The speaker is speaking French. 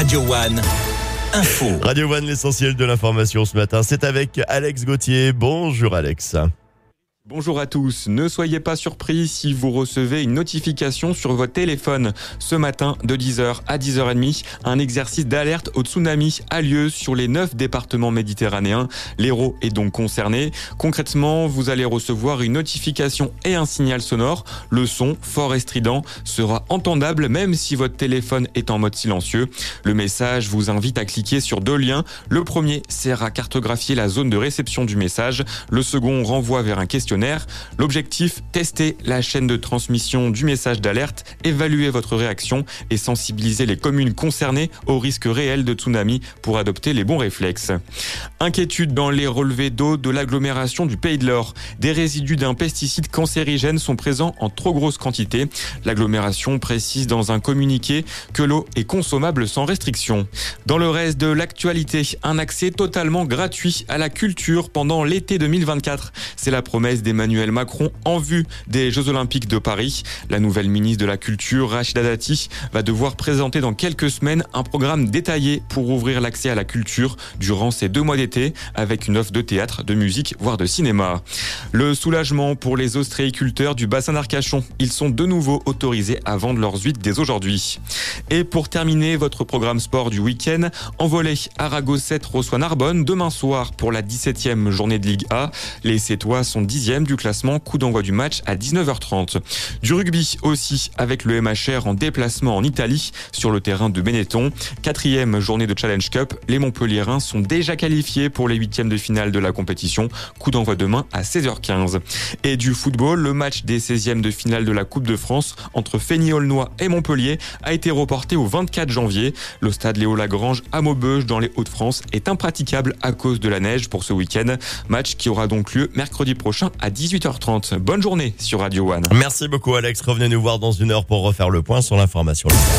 Radio One. Info. Radio One, l'essentiel de l'information ce matin, c'est avec Alex Gauthier. Bonjour Alex. Bonjour à tous, ne soyez pas surpris si vous recevez une notification sur votre téléphone. Ce matin, de 10h à 10h30, un exercice d'alerte au tsunami a lieu sur les 9 départements méditerranéens. L'Hérault est donc concerné. Concrètement, vous allez recevoir une notification et un signal sonore. Le son, fort et strident, sera entendable même si votre téléphone est en mode silencieux. Le message vous invite à cliquer sur deux liens. Le premier sert à cartographier la zone de réception du message. Le second renvoie vers un questionnaire L'objectif, tester la chaîne de transmission du message d'alerte, évaluer votre réaction et sensibiliser les communes concernées au risque réel de tsunami pour adopter les bons réflexes. Inquiétude dans les relevés d'eau de l'agglomération du Pays de l'Or. Des résidus d'un pesticide cancérigène sont présents en trop grosse quantité. L'agglomération précise dans un communiqué que l'eau est consommable sans restriction. Dans le reste de l'actualité, un accès totalement gratuit à la culture pendant l'été 2024. C'est la promesse des Emmanuel Macron en vue des Jeux Olympiques de Paris. La nouvelle ministre de la Culture, Rachida Dati, va devoir présenter dans quelques semaines un programme détaillé pour ouvrir l'accès à la culture durant ces deux mois d'été avec une offre de théâtre, de musique, voire de cinéma. Le soulagement pour les ostréiculteurs du bassin d'Arcachon. Ils sont de nouveau autorisés à vendre leurs huîtres dès aujourd'hui. Et pour terminer votre programme sport du week-end, envolé, Arago 7 reçoit Narbonne demain soir pour la 17e journée de Ligue A. Les Sétois sont 10e du classement, coup d'envoi du match à 19h30. Du rugby aussi avec le MHR en déplacement en Italie sur le terrain de Benetton. Quatrième journée de Challenge Cup, les Montpelliérains sont déjà qualifiés pour les huitièmes de finale de la compétition. Coup d'envoi demain à 16h15. Et du football, le match des 16e de finale de la Coupe de France entre Fény-Aulnois et Montpellier a été reporté au 24 janvier. Le stade Léo Lagrange à Maubeuge dans les Hauts-de-France est impraticable à cause de la neige pour ce week-end. Match qui aura donc lieu mercredi prochain à 18h30. Bonne journée sur Radio One. Merci beaucoup Alex. Revenez nous voir dans une heure pour refaire le point sur l'information.